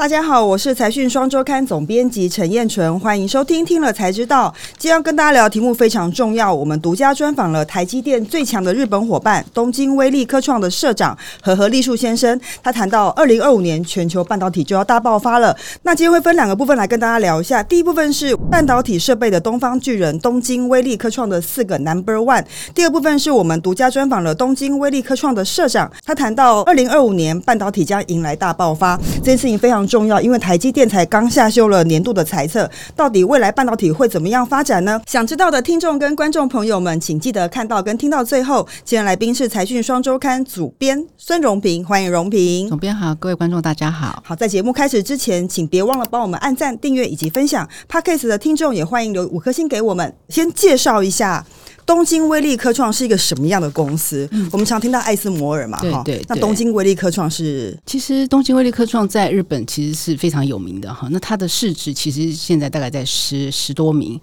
大家好，我是财讯双周刊总编辑陈彦纯，欢迎收听听了才知道。今天要跟大家聊的题目非常重要，我们独家专访了台积电最强的日本伙伴东京威力科创的社长和和立树先生。他谈到二零二五年全球半导体就要大爆发了。那今天会分两个部分来跟大家聊一下。第一部分是半导体设备的东方巨人东京威力科创的四个 Number One。第二部分是我们独家专访了东京威力科创的社长，他谈到二零二五年半导体将迎来大爆发，这件事情非常重要，因为台积电才刚下修了年度的财测，到底未来半导体会怎么样发展呢？想知道的听众跟观众朋友们，请记得看到跟听到最后。今天来宾是财讯双周刊主编孙荣平，欢迎荣平。总编好，各位观众大家好。好，在节目开始之前，请别忘了帮我们按赞、订阅以及分享。Podcast 的听众也欢迎留五颗星给我们。先介绍一下。东京威力科创是一个什么样的公司？嗯、我们常听到艾斯摩尔嘛，哈。对，对，对。那东京威力科创是？其实东京威力科创在日本其实是非常有名的哈。那它的市值其实现在大概在十十多名。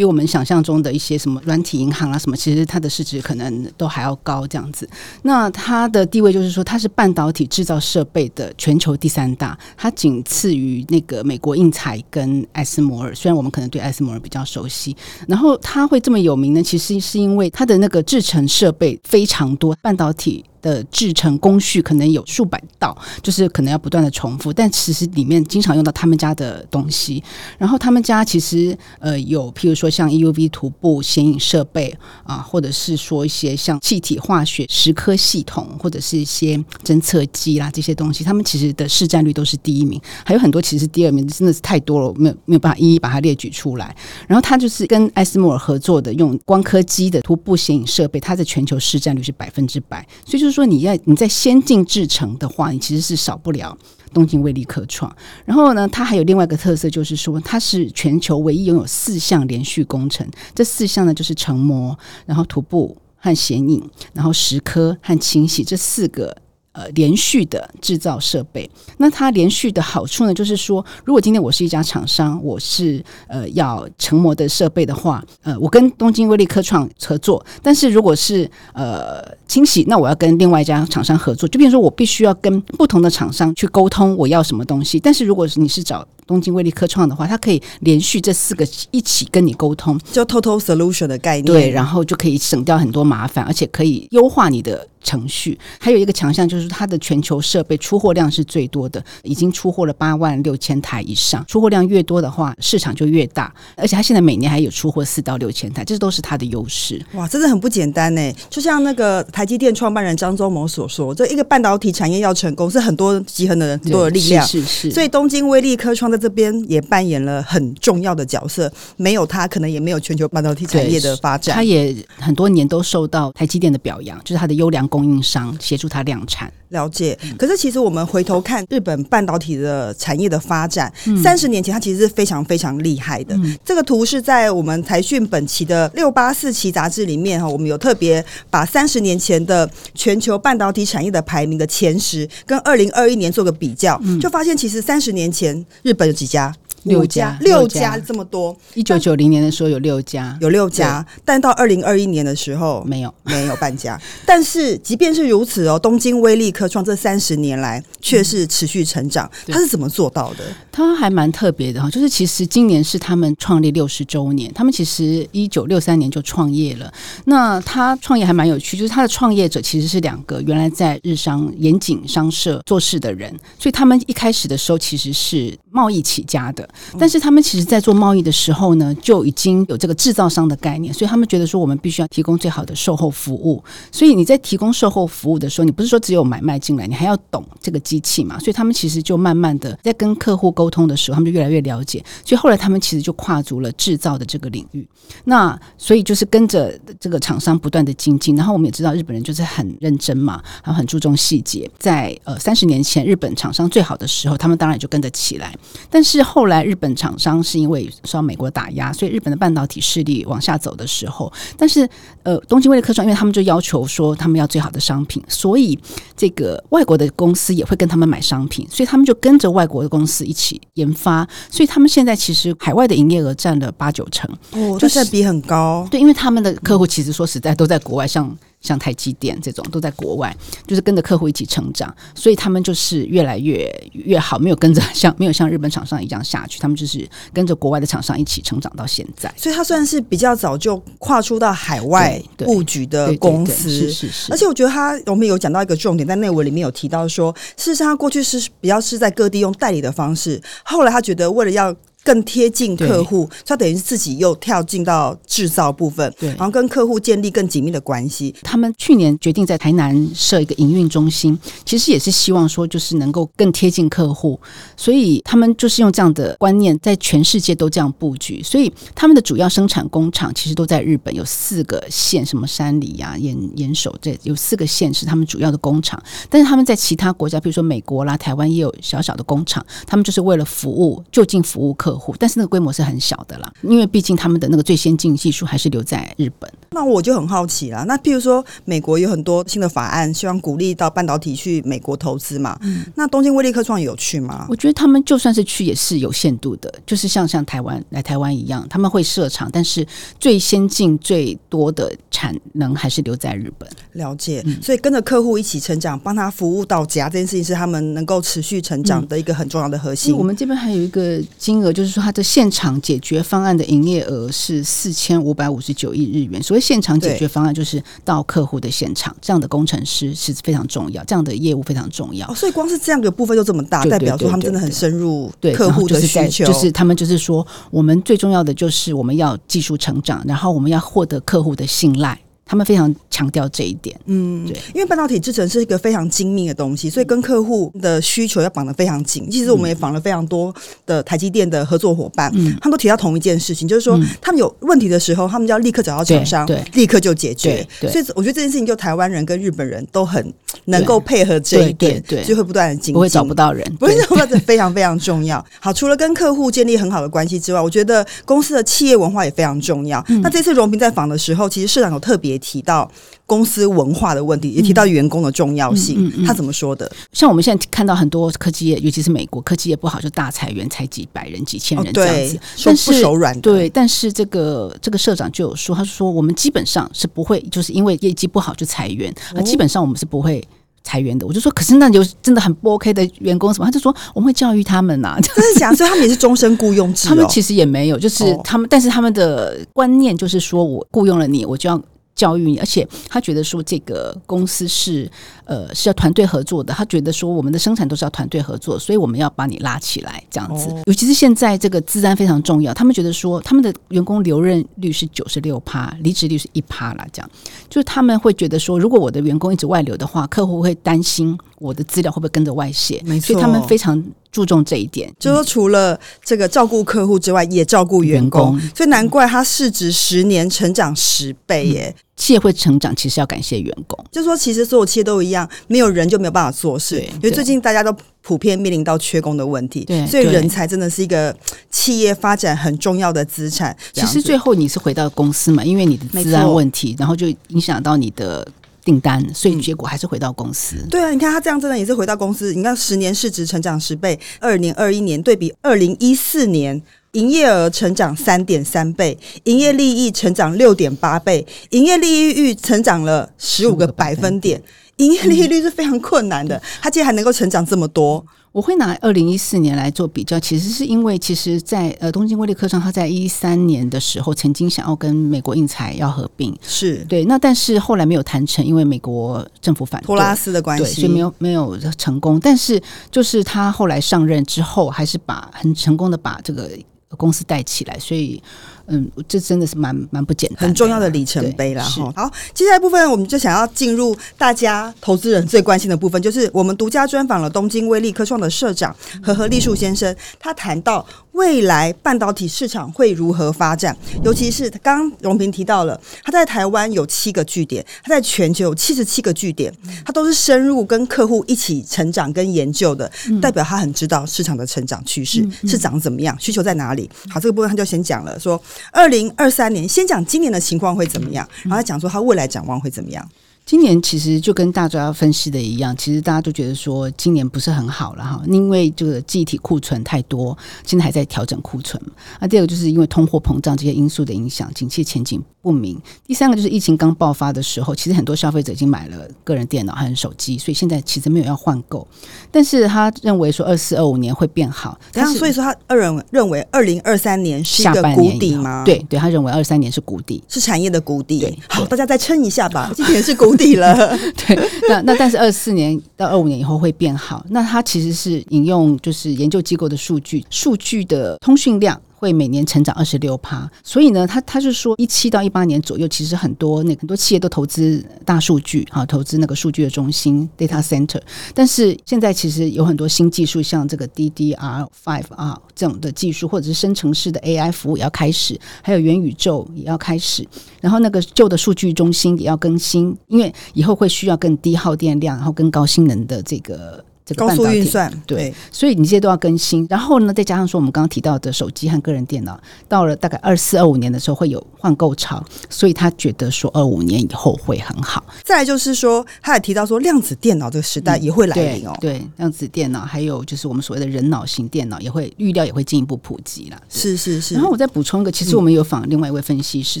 比我们想象中的一些什么软体银行啊什么，其实它的市值可能都还要高这样子。那它的地位就是说，它是半导体制造设备的全球第三大，它仅次于那个美国应材跟艾斯摩尔。虽然我们可能对艾斯摩尔比较熟悉，然后它会这么有名呢，其实是因为它的那个制成设备非常多，半导体。的制程工序可能有数百道，就是可能要不断的重复，但其实里面经常用到他们家的东西。然后他们家其实呃有，譬如说像 EUV 涂布显影设备啊，或者是说一些像气体化学蚀刻系统，或者是一些侦测机啦这些东西，他们其实的市占率都是第一名，还有很多其实第二名，真的是太多了，没有没有办法一一把它列举出来。然后他就是跟艾斯摩尔合作的，用光刻机的涂布显影设备，它的全球市占率是百分之百，所以就。就是说，你要你在先进制程的话，你其实是少不了东京威力科创。然后呢，它还有另外一个特色，就是说它是全球唯一拥有四项连续工程。这四项呢，就是成膜、然后涂布和显影、然后蚀刻和清洗这四个。呃，连续的制造设备，那它连续的好处呢，就是说，如果今天我是一家厂商，我是呃要成膜的设备的话，呃，我跟东京威力科创合作，但是如果是呃清洗，那我要跟另外一家厂商合作，就比如说我必须要跟不同的厂商去沟通我要什么东西，但是如果你是找东京威力科创的话，它可以连续这四个一起跟你沟通，就 total solution 的概念，对，然后就可以省掉很多麻烦，而且可以优化你的。程序还有一个强项就是它的全球设备出货量是最多的，已经出货了八万六千台以上。出货量越多的话，市场就越大，而且它现在每年还有出货四到六千台，这都是它的优势。哇，真的很不简单呢！就像那个台积电创办人张忠谋所说，这一个半导体产业要成功，是很多集合的人很多的力量。是是是。所以东京威力科创在这边也扮演了很重要的角色，没有它，可能也没有全球半导体产业的发展。它也很多年都受到台积电的表扬，就是它的优良。供应商协助他量产，了解。可是其实我们回头看日本半导体的产业的发展，三十年前它其实是非常非常厉害的。嗯、这个图是在我们财讯本期的六八四期杂志里面哈，我们有特别把三十年前的全球半导体产业的排名的前十跟二零二一年做个比较，就发现其实三十年前日本有几家？六家，六家这么多。一九九零年的时候有六家，有六家，但到二零二一年的时候没有，没有半家。但是即便是如此哦，东京威力科创这三十年来却是持续成长，它是怎么做到的？它还蛮特别的哈，就是其实今年是他们创立六十周年，他们其实一九六三年就创业了。那他创业还蛮有趣，就是他的创业者其实是两个原来在日商严谨商社做事的人，所以他们一开始的时候其实是贸易起家的。但是他们其实，在做贸易的时候呢，就已经有这个制造商的概念，所以他们觉得说，我们必须要提供最好的售后服务。所以你在提供售后服务的时候，你不是说只有买卖进来，你还要懂这个机器嘛？所以他们其实就慢慢的在跟客户沟通的时候，他们就越来越了解。所以后来他们其实就跨足了制造的这个领域。那所以就是跟着这个厂商不断的精进。然后我们也知道日本人就是很认真嘛，然后很注重细节。在呃三十年前，日本厂商最好的时候，他们当然也就跟着起来。但是后来。日本厂商是因为受到美国打压，所以日本的半导体势力往下走的时候，但是呃，东京威力科创，因为他们就要求说他们要最好的商品，所以这个外国的公司也会跟他们买商品，所以他们就跟着外国的公司一起研发，所以他们现在其实海外的营业额占了八九成，哦，就是比很高，对，因为他们的客户其实说实在都在国外，像。像台积电这种都在国外，就是跟着客户一起成长，所以他们就是越来越越好，没有跟着像没有像日本厂商一样下去，他们就是跟着国外的厂商一起成长到现在。所以他算是比较早就跨出到海外布局的公司，是是是。而且我觉得他我们有讲到一个重点，在内文里面有提到说，事实上他过去是比较是在各地用代理的方式，后来他觉得为了要更贴近客户，他等于是自己又跳进到制造部分，对，然后跟客户建立更紧密的关系。他们去年决定在台南设一个营运中心，其实也是希望说，就是能够更贴近客户。所以他们就是用这样的观念，在全世界都这样布局。所以他们的主要生产工厂其实都在日本，有四个县，什么山梨呀、啊、岩岩手这有四个县是他们主要的工厂。但是他们在其他国家，比如说美国啦、台湾也有小小的工厂，他们就是为了服务，就近服务客户。但是那个规模是很小的啦，因为毕竟他们的那个最先进技术还是留在日本。那我就很好奇啦，那譬如说美国有很多新的法案，希望鼓励到半导体去美国投资嘛。嗯，那东京威力科创有去吗？我觉得他们就算是去也是有限度的，就是像像台湾来台湾一样，他们会设厂，但是最先进最多的产能还是留在日本。了解，嗯，所以跟着客户一起成长，帮他服务到家这件事情是他们能够持续成长的一个很重要的核心。嗯，我们这边还有一个。金额就是说，它的现场解决方案的营业额是四千五百五十九亿日元。所谓现场解决方案，就是到客户的现场，这样的工程师是非常重要，这样的业务非常重要。哦，所以光是这样的部分就这么大，代表说他们真的很深入客户的需求。就是他们就是说，我们最重要的就是我们要技术成长，然后我们要获得客户的信赖。他们非常强调这一点，嗯，对，因为半导体制成是一个非常精密的东西，所以跟客户的需求要绑得非常紧。其实我们也访了非常多的台积电的合作伙伴，嗯，他们都提到同一件事情，就是说他们有问题的时候，他们就要立刻找到厂商，对，立刻就解决。所以我觉得这件事情，就台湾人跟日本人都很能够配合这一点，对，就会不断的精进，不会找不到人，不会找不到人，非常非常重要。好，除了跟客户建立很好的关系之外，我觉得公司的企业文化也非常重要。那这次荣平在访的时候，其实社长有特别提到。公司文化的问题，也提到员工的重要性。他怎么说的？像我们现在看到很多科技业，尤其是美国科技业不好，就大裁员，才几百人、几千人这样子。哦、但是不手软。对，但是这个这个社长就有说，他说我们基本上是不会，就是因为业绩不好就裁员。哦、基本上我们是不会裁员的。我就说，可是那就真的很不 OK 的员工什么？他就说我们会教育他们呐、啊。真的假以他们也是终身雇佣制、哦。他们其实也没有，就是他们，哦、但是他们的观念就是说我雇佣了你，我就要。教育你，而且他觉得说这个公司是呃是要团队合作的。他觉得说我们的生产都是要团队合作，所以我们要把你拉起来这样子。哦、尤其是现在这个治安非常重要，他们觉得说他们的员工留任率是九十六趴，离职率是一趴啦。这样就是他们会觉得说，如果我的员工一直外流的话，客户会担心我的资料会不会跟着外泄，所以他们非常。注重这一点，就说除了这个照顾客户之外，也照顾员工，员工，所以难怪他市值十年成长十倍耶。嗯、企业会成长，其实要感谢员工。就说其实所有企业都一样，没有人就没有办法做事。因为最近大家都普遍面临到缺工的问题，对，所以人才真的是一个企业发展很重要的资产。其实最后你是回到公司嘛，因为你的资安问题，然后就影响到你的。订单，所以结果还是回到公司。嗯。对啊，你看他这样真的也是回到公司。你看十年市值成长十倍，二零二一年对比二零一四年，营业额成长三点三倍，营业利益成长六点八倍，营业利益率成长了十五个百分点。营业利益率是非常困难的，他竟然还能够成长这么多。我会拿二零一四年来做比较，其实是因为，其实在呃东京威力科创，他在一三年的时候曾经想要跟美国印材要合并，是对，那但是后来没有谈成，因为美国政府反对，托拉斯的关系，对，所以没有没有成功。但是就是他后来上任之后，还是把很成功的把这个公司带起来，所以。嗯，这真的是蛮蛮不简单，很重要的里程碑啦哈。好，接下来部分我们就想要进入大家投资人最关心的部分，就是我们独家专访了东京威力科创的社长和和立树先生，他谈到未来半导体市场会如何发展，尤其是刚刚荣平提到了他在台湾有七个据点，他在全球有七十七个据点，他都是深入跟客户一起成长跟研究的，代表他很知道市场的成长趋势是长怎么样，需求在哪里。好，这个部分他就先讲了说。二零二三年，先讲今年的情况会怎么样，然后讲说他未来展望会怎么样。今年其实就跟大家分析的一样，其实大家都觉得说今年不是很好了哈，因为这个记忆体库存太多，现在还在调整库存。那第二个就是因为通货膨胀这些因素的影响，景气前景不明。第三个就是疫情刚爆发的时候，其实很多消费者已经买了个人电脑和手机，所以现在其实没有要换购。但是他认为说二四二五年会变好，但是所以说他二人认为二零二三年是一个谷底吗？对对，他认为二三年是谷底，是产业的谷底。对，好，大家再撑一下吧，今年是谷底底了。对，那那但是二四年到二五年以后会变好。那它其实是引用就是研究机构的数据，数据的通讯量。会每年成长二十六趴，所以呢，他他是说一七到一八年左右，其实很多那很多企业都投资大数据啊，投资那个数据的中心 data center。但是现在其实有很多新技术，像这个 DDR five 啊这种的技术，或者是生成式的 AI 服务也要开始，还有元宇宙也要开始，然后那个旧的数据中心也要更新，因为以后会需要更低耗电量，然后更高性能的这个。高速运算对，对，所以你这些都要更新。然后呢，再加上说我们刚刚提到的手机和个人电脑，到了大概二四二五年的时候会有换购潮，所以他觉得说二五年以后会很好。再来就是说，他也提到说量子电脑这个时代也会来临哦。嗯、对，对，量子电脑还有就是我们所谓的人脑型电脑也会预料也会进一步普及了。是是是。然后我再补充一个，其实我们有访另外一位分析师，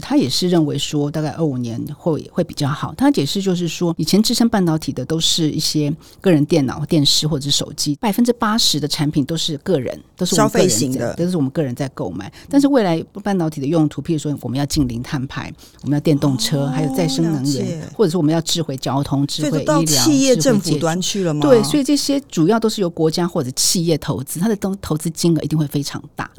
嗯、他也是认为说大概二五年会会比较好。他解释就是说，以前支撑半导体的都是一些个人电脑、电视或者是手机。百分之八十的产品都是个人，都是消费型的，都是我们个人在购买。但是未来半导体的用途，譬如说我们要净零碳排，我们要电动车，哦、还有再生能源，或者是我们要智慧交通、智慧医疗、到企业政府端去了吗？对，所以这些主要都是由国家或者企业投资，它的东投资金额一定会非常大。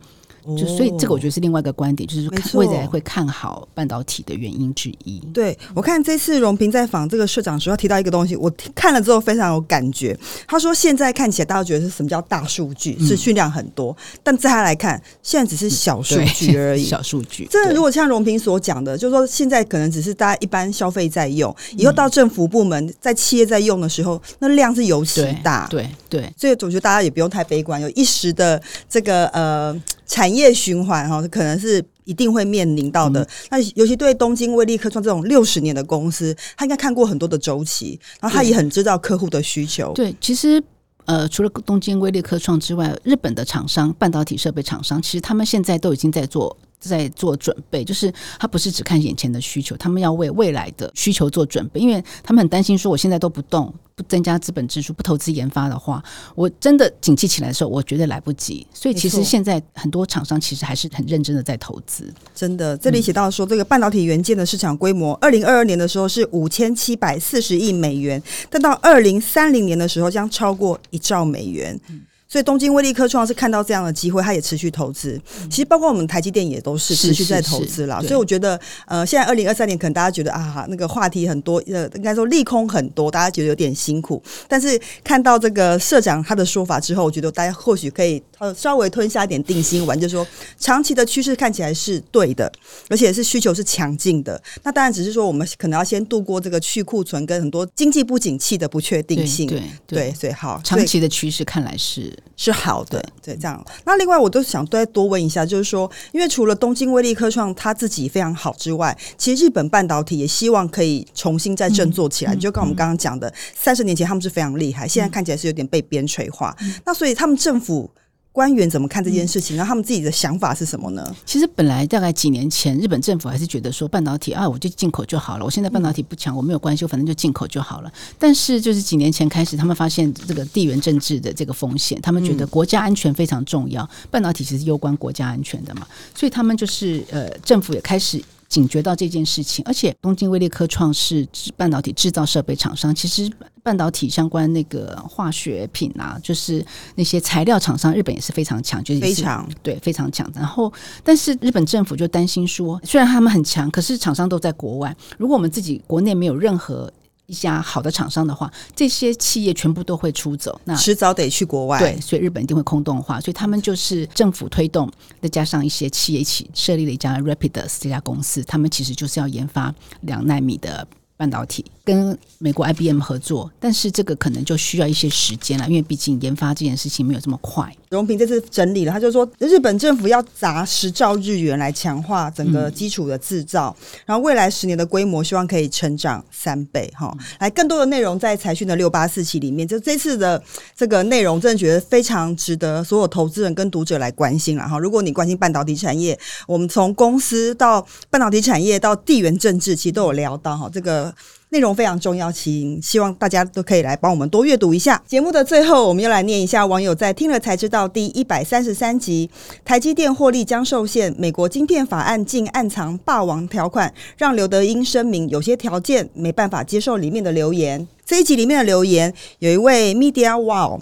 就所以这个我觉得是另外一个观点，就是看未来会看好半导体的原因之一。对，我看这次荣平在访这个社长时候提到一个东西，我看了之后非常有感觉。他说现在看起来大家觉得是什么叫大数据，是训量很多，但在他来看，现在只是小数据而已。小数据，真的如果像荣平所讲的，就是说现在可能只是大家一般消费在用，以后到政府部门在企业在用的时候，那量是尤其大。对对，所以我觉得大家也不用太悲观，有一时的这个呃。产业循环哈，可能是一定会面临到的。那尤其对东京威力科创这种六十年的公司，他应该看过很多的周期，然后他也很知道客户的需求。对，其实呃，除了东京威力科创之外，日本的厂商、半导体设备厂商，其实他们现在都已经在做。在做准备，就是他不是只看眼前的需求，他们要为未来的需求做准备，因为他们很担心说，我现在都不动，不增加资本支出，不投资研发的话，我真的景气起来的时候，我觉得来不及。所以其实现在很多厂商其实还是很认真的在投资。真的，这里写到说，这个半导体元件的市场规模，二零二二年的时候是五千七百四十亿美元，但到二零三零年的时候将超过一兆美元。嗯所以东京威力科创是看到这样的机会，他也持续投资。其实包括我们台积电也都是持续在投资了。所以我觉得，呃，现在二零二三年可能大家觉得啊，那个话题很多，呃，应该说利空很多，大家觉得有点辛苦。但是看到这个社长他的说法之后，我觉得大家或许可以呃稍微吞下一点定心丸，就是说长期的趋势看起来是对的，而且是需求是强劲的。那当然只是说我们可能要先度过这个去库存跟很多经济不景气的不确定性。对对，对，所以好，长期的趋势看来是。是好的，对，这样。那另外，我都想再多问一下，就是说，因为除了东京威力科创他自己非常好之外，其实日本半导体也希望可以重新再振作起来。嗯、就跟我们刚刚讲的，三十年前他们是非常厉害，现在看起来是有点被边陲化。嗯、那所以他们政府。官员怎么看这件事情？然后他们自己的想法是什么呢？其实本来大概几年前，日本政府还是觉得说半导体啊，我就进口就好了。我现在半导体不强，我没有关系，我反正就进口就好了。但是就是几年前开始，他们发现这个地缘政治的这个风险，他们觉得国家安全非常重要。半导体其实攸关国家安全的嘛，所以他们就是呃，政府也开始。警觉到这件事情，而且东京威力科创是半导体制造设备厂商，其实半导体相关那个化学品啊，就是那些材料厂商，日本也是非常强，就是非常对非常强。然后，但是日本政府就担心说，虽然他们很强，可是厂商都在国外，如果我们自己国内没有任何。一家好的厂商的话，这些企业全部都会出走，那迟早得去国外。对，所以日本一定会空洞化，所以他们就是政府推动，再加上一些企业一起设立了一家 Rapidus 这家公司，他们其实就是要研发两纳米的。半导体跟美国 IBM 合作，但是这个可能就需要一些时间了，因为毕竟研发这件事情没有这么快。荣平这次整理了，他就说日本政府要砸十兆日元来强化整个基础的制造，嗯、然后未来十年的规模希望可以成长三倍哈。来，更多的内容在财讯的六八四期里面，就这次的这个内容，真的觉得非常值得所有投资人跟读者来关心了哈。如果你关心半导体产业，我们从公司到半导体产业到地缘政治，其实都有聊到哈这个。内容非常重要，请希望大家都可以来帮我们多阅读一下。节目的最后，我们又来念一下网友在听了才知道第一百三十三集：台积电获利将受限，美国晶片法案竟暗藏霸王条款，让刘德英声明有些条件没办法接受。里面的留言，这一集里面的留言，有一位 Media Wow。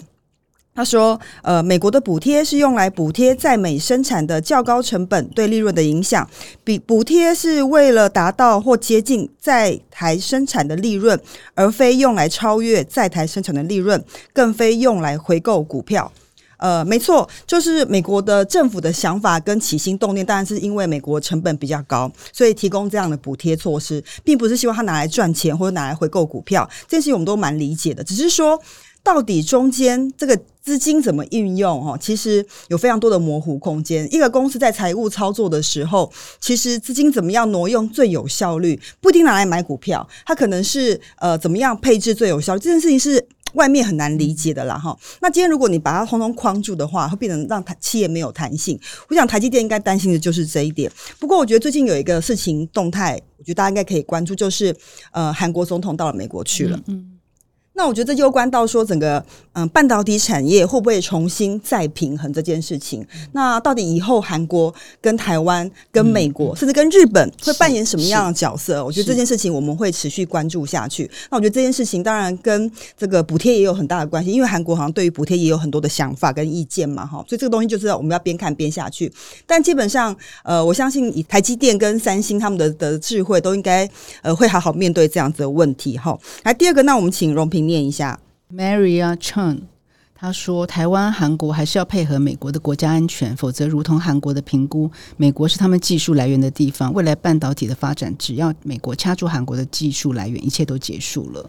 他说：“呃，美国的补贴是用来补贴在美生产的较高成本对利润的影响，比补贴是为了达到或接近在台生产的利润，而非用来超越在台生产的利润，更非用来回购股票。呃，没错，就是美国的政府的想法跟起心动念，当然是因为美国成本比较高，所以提供这样的补贴措施，并不是希望他拿来赚钱或者拿来回购股票。这件事情我们都蛮理解的，只是说。”到底中间这个资金怎么运用？哈，其实有非常多的模糊空间。一个公司在财务操作的时候，其实资金怎么样挪用最有效率，不一定拿来买股票，它可能是呃怎么样配置最有效率。这件事情是外面很难理解的啦，哈。那今天如果你把它通通框住的话，会变成让台企业没有弹性。我想台积电应该担心的就是这一点。不过我觉得最近有一个事情动态，我觉得大家应该可以关注，就是呃韩国总统到了美国去了。嗯。嗯那我觉得这攸关到说整个嗯半导体产业会不会重新再平衡这件事情。那到底以后韩国跟台湾跟美国、嗯、甚至跟日本会扮演什么样的角色？我觉得这件事情我们会持续关注下去。那我觉得这件事情当然跟这个补贴也有很大的关系，因为韩国好像对于补贴也有很多的想法跟意见嘛，哈。所以这个东西就是我们要边看边下去。但基本上呃，我相信以台积电跟三星他们的的智慧都应该呃会好好面对这样子的问题。哈，来第二个，那我们请荣平。念一下，Maria Chen，他说：“台湾、韩国还是要配合美国的国家安全，否则如同韩国的评估，美国是他们技术来源的地方，未来半导体的发展，只要美国掐住韩国的技术来源，一切都结束了。”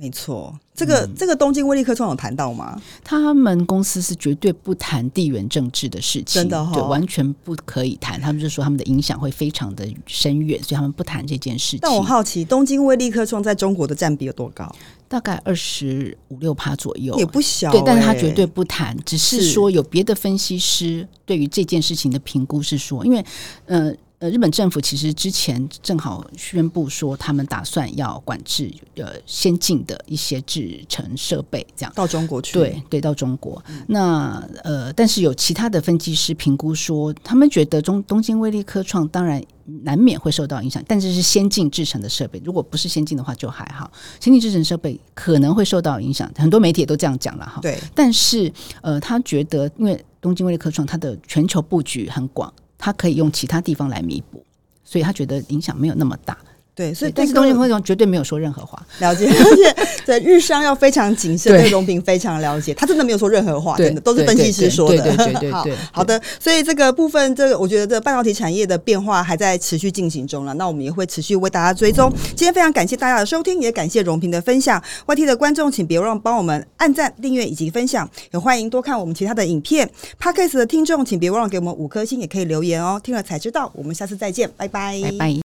没错。这个这个东京威力科创有谈到吗？他们公司是绝对不谈地缘政治的事情，真的哈、哦，对，完全不可以谈。他们就说他们的影响会非常的深远，所以他们不谈这件事情。但我好奇，东京威力科创在中国的占比有多高？大概二十五六趴左右，也不小、欸。对，但是他绝对不谈，只是说有别的分析师对于这件事情的评估是说，因为呃。呃，日本政府其实之前正好宣布说，他们打算要管制呃先进的一些制成设备，这样到中国去。对对，到中国。嗯、那呃，但是有其他的分析师评估说，他们觉得中东京威力科创当然难免会受到影响，但是是先进制成的设备，如果不是先进的话就还好。先进制成设备可能会受到影响，很多媒体也都这样讲了哈。对。但是呃，他觉得因为东京威力科创它的全球布局很广。他可以用其他地方来弥补，所以他觉得影响没有那么大。对，所以但是东京威力绝对没有说任何话。了解，而且对日商要非常谨慎，对荣平非常了解，他真的没有说任何话，真的都是分析师说的。对对 对对，好好的，所以这个部分，这个我觉得这半导体产业的变化还在持续进行中了。那我们也会持续为大家追踪。今天非常感谢大家的收听，也感谢荣平的分享。YT 的观众，请别忘帮我们按赞、订阅以及分享，也欢迎多看我们其他的影片。Podcast 的听众，请别忘了给我们五颗星，也可以留言哦。听了才知道，我们下次再见，拜拜，拜拜。